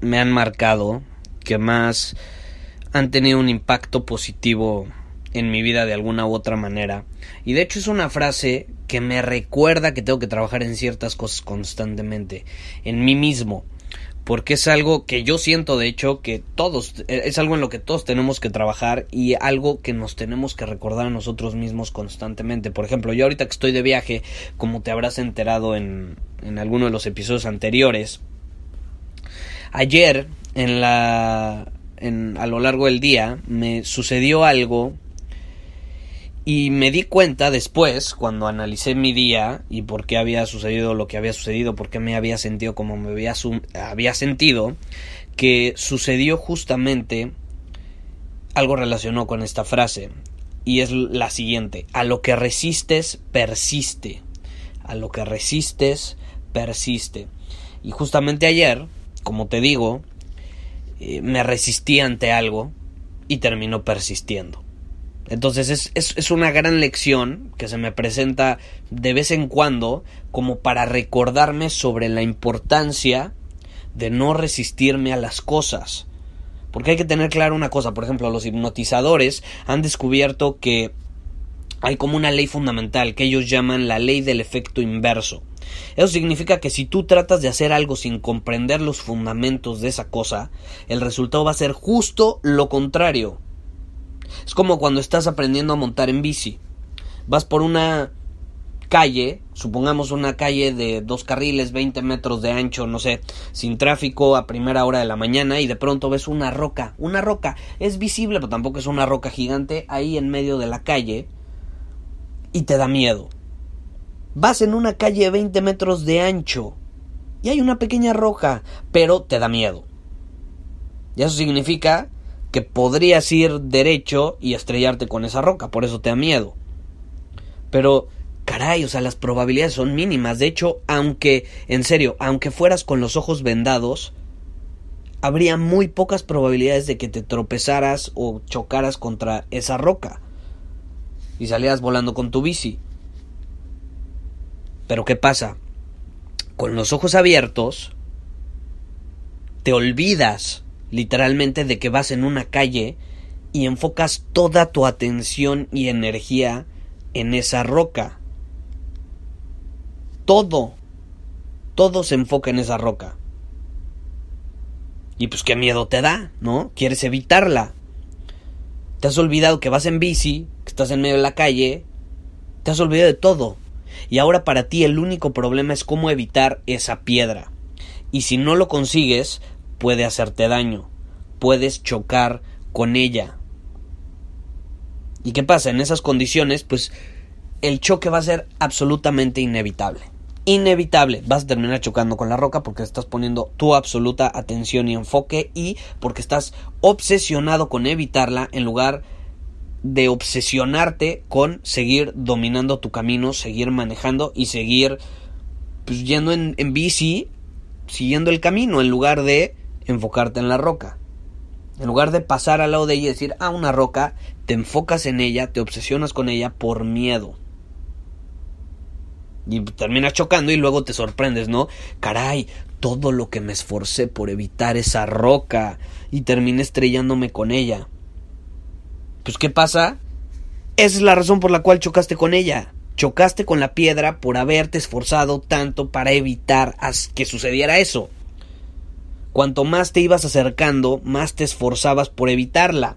me han marcado, que más han tenido un impacto positivo en mi vida de alguna u otra manera. Y de hecho es una frase que me recuerda que tengo que trabajar en ciertas cosas constantemente, en mí mismo. Porque es algo que yo siento, de hecho, que todos, es algo en lo que todos tenemos que trabajar y algo que nos tenemos que recordar a nosotros mismos constantemente. Por ejemplo, yo ahorita que estoy de viaje, como te habrás enterado en, en alguno de los episodios anteriores, ayer en la en, a lo largo del día me sucedió algo y me di cuenta después, cuando analicé mi día y por qué había sucedido lo que había sucedido, por qué me había sentido como me había, había sentido, que sucedió justamente algo relacionado con esta frase. Y es la siguiente, a lo que resistes, persiste. A lo que resistes, persiste. Y justamente ayer, como te digo, eh, me resistí ante algo y terminó persistiendo. Entonces es, es, una gran lección que se me presenta de vez en cuando como para recordarme sobre la importancia de no resistirme a las cosas. Porque hay que tener claro una cosa, por ejemplo, los hipnotizadores han descubierto que hay como una ley fundamental que ellos llaman la ley del efecto inverso. Eso significa que si tú tratas de hacer algo sin comprender los fundamentos de esa cosa, el resultado va a ser justo lo contrario. Es como cuando estás aprendiendo a montar en bici. Vas por una calle, supongamos una calle de dos carriles, 20 metros de ancho, no sé, sin tráfico a primera hora de la mañana y de pronto ves una roca, una roca, es visible, pero tampoco es una roca gigante ahí en medio de la calle y te da miedo. Vas en una calle de 20 metros de ancho y hay una pequeña roca, pero te da miedo. Y eso significa que podrías ir derecho y estrellarte con esa roca, por eso te da miedo. Pero, caray, o sea, las probabilidades son mínimas. De hecho, aunque, en serio, aunque fueras con los ojos vendados, habría muy pocas probabilidades de que te tropezaras o chocaras contra esa roca y salías volando con tu bici. Pero ¿qué pasa? Con los ojos abiertos, te olvidas literalmente de que vas en una calle y enfocas toda tu atención y energía en esa roca. Todo, todo se enfoca en esa roca. Y pues qué miedo te da, ¿no? Quieres evitarla. Te has olvidado que vas en bici, que estás en medio de la calle, te has olvidado de todo. Y ahora para ti el único problema es cómo evitar esa piedra. Y si no lo consigues, puede hacerte daño, puedes chocar con ella. ¿Y qué pasa? En esas condiciones, pues el choque va a ser absolutamente inevitable. Inevitable, vas a terminar chocando con la roca porque estás poniendo tu absoluta atención y enfoque y porque estás obsesionado con evitarla en lugar de obsesionarte con seguir dominando tu camino, seguir manejando y seguir pues, yendo en, en bici, siguiendo el camino en lugar de enfocarte en la roca. En lugar de pasar al lado de ella y decir, ah, una roca, te enfocas en ella, te obsesionas con ella por miedo. Y terminas chocando y luego te sorprendes, ¿no? Caray, todo lo que me esforcé por evitar esa roca y terminé estrellándome con ella. Pues ¿qué pasa? Esa es la razón por la cual chocaste con ella. Chocaste con la piedra por haberte esforzado tanto para evitar que sucediera eso. Cuanto más te ibas acercando, más te esforzabas por evitarla.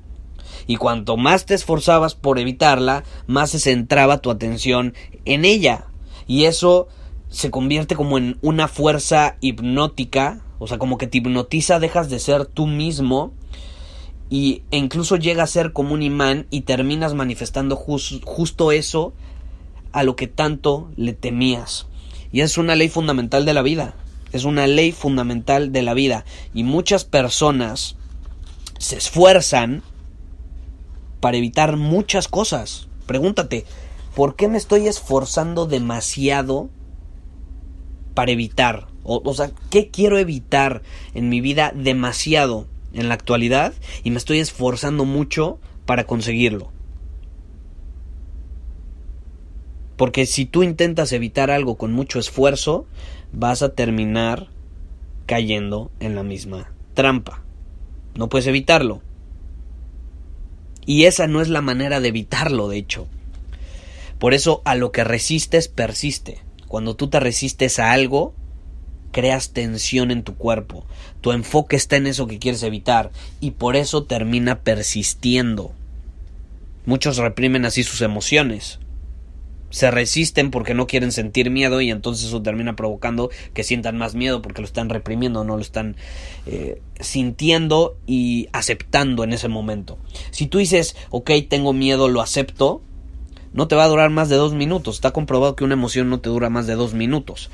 Y cuanto más te esforzabas por evitarla, más se centraba tu atención en ella. Y eso se convierte como en una fuerza hipnótica, o sea, como que te hipnotiza, dejas de ser tú mismo y, e incluso llega a ser como un imán y terminas manifestando justo eso a lo que tanto le temías. Y es una ley fundamental de la vida. Es una ley fundamental de la vida. Y muchas personas se esfuerzan para evitar muchas cosas. Pregúntate, ¿por qué me estoy esforzando demasiado para evitar? O, o, sea, ¿qué quiero evitar en mi vida demasiado en la actualidad? Y me estoy esforzando mucho para conseguirlo. Porque si tú intentas evitar algo con mucho esfuerzo, vas a terminar cayendo en la misma trampa. No puedes evitarlo. Y esa no es la manera de evitarlo, de hecho. Por eso a lo que resistes persiste. Cuando tú te resistes a algo, creas tensión en tu cuerpo. Tu enfoque está en eso que quieres evitar y por eso termina persistiendo. Muchos reprimen así sus emociones se resisten porque no quieren sentir miedo y entonces eso termina provocando que sientan más miedo porque lo están reprimiendo, no lo están eh, sintiendo y aceptando en ese momento. Si tú dices, ok, tengo miedo, lo acepto, no te va a durar más de dos minutos. Está comprobado que una emoción no te dura más de dos minutos.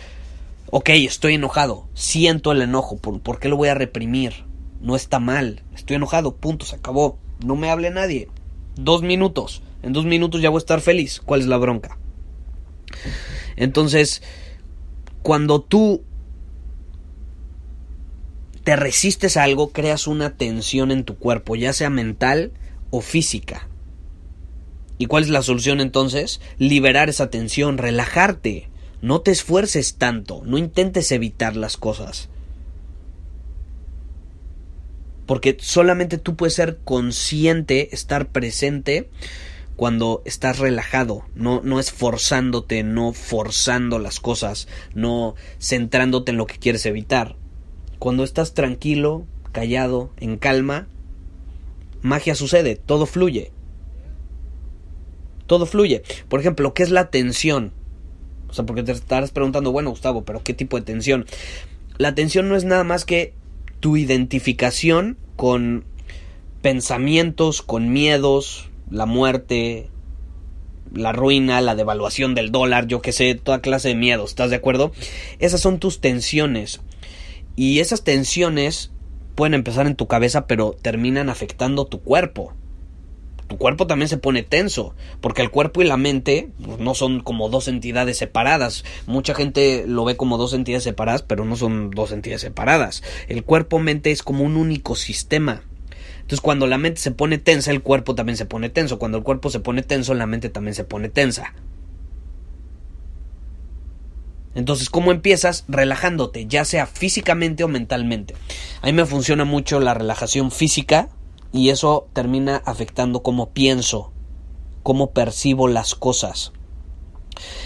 Ok, estoy enojado, siento el enojo, ¿por, ¿por qué lo voy a reprimir? No está mal, estoy enojado, punto, se acabó. No me hable nadie. Dos minutos. En dos minutos ya voy a estar feliz. ¿Cuál es la bronca? Entonces, cuando tú te resistes a algo, creas una tensión en tu cuerpo, ya sea mental o física. ¿Y cuál es la solución entonces? Liberar esa tensión, relajarte. No te esfuerces tanto, no intentes evitar las cosas. Porque solamente tú puedes ser consciente, estar presente cuando estás relajado, no, no esforzándote, no forzando las cosas, no centrándote en lo que quieres evitar. Cuando estás tranquilo, callado, en calma, magia sucede, todo fluye. Todo fluye. Por ejemplo, ¿qué es la tensión? O sea, porque te estarás preguntando, bueno, Gustavo, pero ¿qué tipo de tensión? La tensión no es nada más que tu identificación con pensamientos, con miedos, la muerte, la ruina, la devaluación del dólar, yo que sé, toda clase de miedos, ¿estás de acuerdo? Esas son tus tensiones. Y esas tensiones pueden empezar en tu cabeza, pero terminan afectando tu cuerpo. Tu cuerpo también se pone tenso, porque el cuerpo y la mente pues, no son como dos entidades separadas. Mucha gente lo ve como dos entidades separadas, pero no son dos entidades separadas. El cuerpo-mente es como un único sistema. Entonces cuando la mente se pone tensa, el cuerpo también se pone tenso. Cuando el cuerpo se pone tenso, la mente también se pone tensa. Entonces, ¿cómo empiezas? Relajándote, ya sea físicamente o mentalmente. A mí me funciona mucho la relajación física y eso termina afectando cómo pienso, cómo percibo las cosas.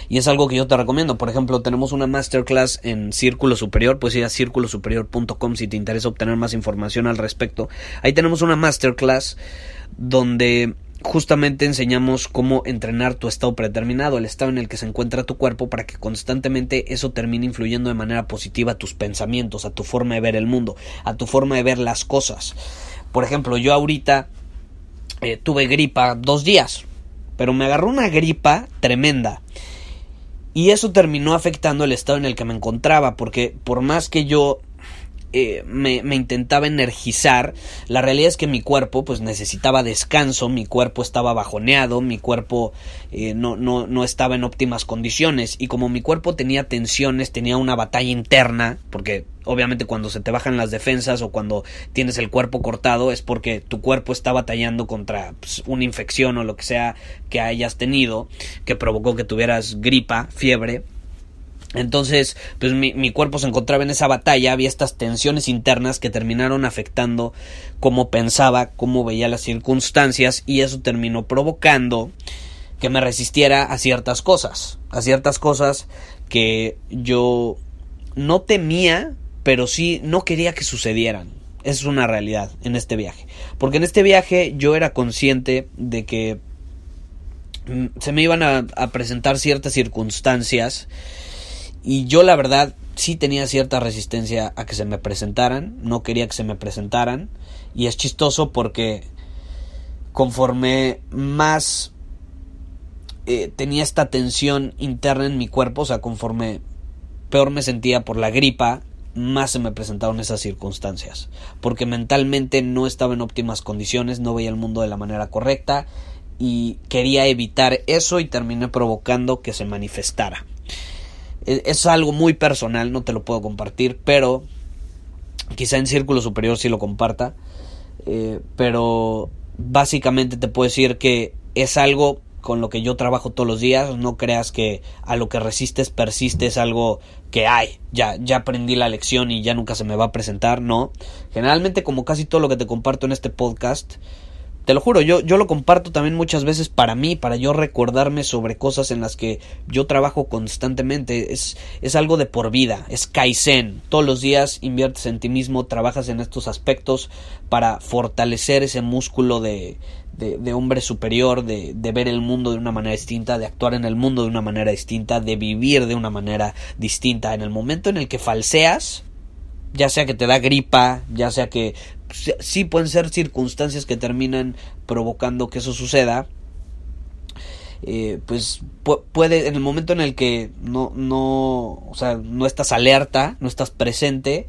Y es algo que yo te recomiendo. Por ejemplo, tenemos una masterclass en Círculo Superior. Puedes ir a círculosuperior.com si te interesa obtener más información al respecto. Ahí tenemos una masterclass donde justamente enseñamos cómo entrenar tu estado predeterminado, el estado en el que se encuentra tu cuerpo, para que constantemente eso termine influyendo de manera positiva a tus pensamientos, a tu forma de ver el mundo, a tu forma de ver las cosas. Por ejemplo, yo ahorita eh, tuve gripa dos días, pero me agarró una gripa tremenda. Y eso terminó afectando el estado en el que me encontraba, porque por más que yo eh, me, intentaba energizar, la realidad es que mi cuerpo pues necesitaba descanso, mi cuerpo estaba bajoneado, mi cuerpo eh, no, no, no estaba en óptimas condiciones. Y como mi cuerpo tenía tensiones, tenía una batalla interna, porque obviamente cuando se te bajan las defensas o cuando tienes el cuerpo cortado es porque tu cuerpo está batallando contra pues, una infección o lo que sea que hayas tenido que provocó que tuvieras gripa, fiebre entonces, pues mi, mi, cuerpo se encontraba en esa batalla, había estas tensiones internas que terminaron afectando cómo pensaba, cómo veía las circunstancias y eso terminó provocando que me resistiera a ciertas cosas, a ciertas cosas que yo no temía, pero sí no quería que sucedieran. Es una realidad en este viaje. Porque en este viaje yo era consciente de que mm, se me iban a presentar ciertas circunstancias y yo la verdad sí tenía cierta resistencia a que se me presentaran, no quería que se me presentaran y es chistoso porque conforme más eh, tenía esta tensión interna en mi cuerpo, o sea, conforme peor me sentía por la gripa, más se me presentaron esas circunstancias, porque mentalmente no estaba en óptimas condiciones, no veía el mundo de la manera correcta y quería evitar eso y terminé provocando que se manifestara. Es algo muy personal, no te lo puedo compartir, pero quizá en círculo superior sí lo comparta, eh, pero básicamente te puedo decir que es algo con lo que yo trabajo todos los días, no creas que a lo que resistes persistes algo que hay, ya, ya aprendí la lección y ya nunca se me va a presentar, no. Generalmente como casi todo lo que te comparto en este podcast, te lo juro, yo, yo lo comparto también muchas veces para mí, para yo recordarme sobre cosas en las que yo trabajo constantemente. Es, es algo de por vida, es Kaizen. Todos los días inviertes en ti mismo, trabajas en estos aspectos para fortalecer ese músculo de, de, de hombre superior, de, de ver el mundo de una manera distinta, de actuar en el mundo de una manera distinta, de vivir de una manera distinta. En el momento en el que falseas, ya sea que te da gripa, ya sea que sí pueden ser circunstancias que terminan provocando que eso suceda. Eh, pues puede en el momento en el que no no o sea no estás alerta no estás presente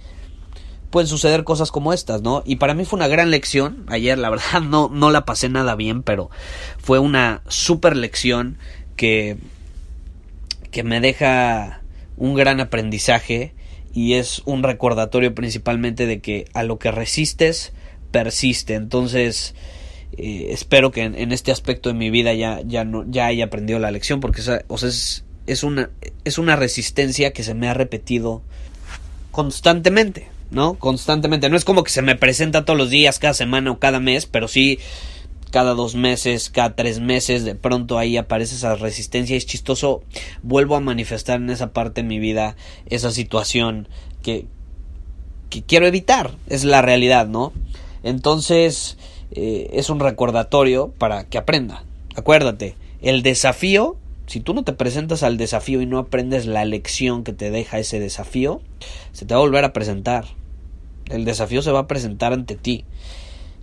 pueden suceder cosas como estas no y para mí fue una gran lección. Ayer la verdad no no la pasé nada bien pero fue una super lección que que me deja un gran aprendizaje y es un recordatorio principalmente de que a lo que resistes persiste entonces eh, espero que en, este aspecto de mi vida ya, ya, no, ya haya aprendido la lección porque o sea, es, es, una, es una resistencia que se me ha repetido constantemente, ¿no? Constantemente. No es como que se me presenta todos los días, cada semana o cada mes, pero sí cada dos meses, cada tres meses, de pronto ahí aparece esa resistencia. Es chistoso, vuelvo a manifestar en esa parte de mi vida esa situación que, que quiero evitar. Es la realidad, ¿no? Entonces, eh, es un recordatorio para que aprenda. Acuérdate, el desafío, si tú no te presentas al desafío y no aprendes la lección que te deja ese desafío, se te va a volver a presentar. El desafío se va a presentar ante ti.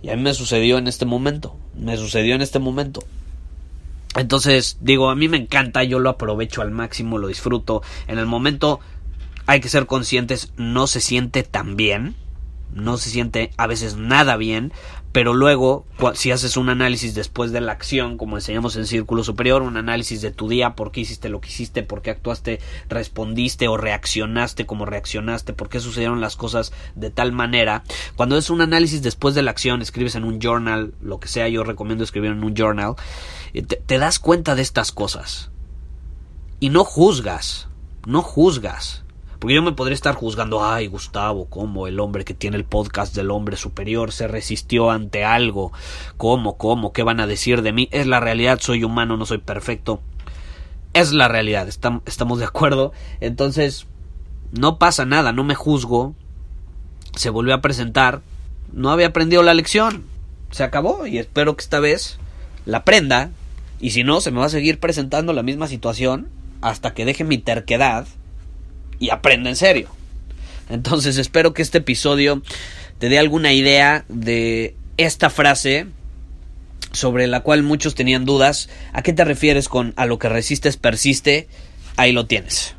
Y a mí me sucedió en este momento. Me sucedió en este momento. Entonces, digo, a mí me encanta, yo lo aprovecho al máximo, lo disfruto. En el momento hay que ser conscientes, no se siente tan bien. No se siente a veces nada bien, pero luego si haces un análisis después de la acción, como enseñamos en Círculo Superior, un análisis de tu día, por qué hiciste lo que hiciste, por qué actuaste, respondiste o reaccionaste como reaccionaste, por qué sucedieron las cosas de tal manera. Cuando es un análisis después de la acción, escribes en un journal, lo que sea, yo recomiendo escribir en un journal, eh, te, te das cuenta de estas cosas. Y no juzgas, no juzgas porque yo me podría estar juzgando, ay Gustavo, cómo el hombre que tiene el podcast del hombre superior se resistió ante algo, cómo, cómo, qué van a decir de mí. Es la realidad, soy humano, no soy perfecto. Es la realidad, estamos de acuerdo. Entonces, no pasa nada, no me juzgo. Se volvió a presentar, no había aprendido la lección. Se acabó y espero que esta vez la aprenda. Y si no, se me va a seguir presentando la misma situación hasta que deje mi terquedad y aprenda en serio. Entonces espero que este episodio te dé alguna idea de esta frase sobre la cual muchos tenían dudas. ¿A qué te refieres con a lo que resistes persiste? Ahí lo tienes.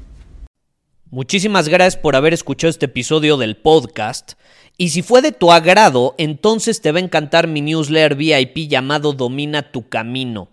Muchísimas gracias por haber escuchado este episodio del podcast. Y si fue de tu agrado, entonces te va a encantar mi newsletter VIP llamado Domina tu Camino.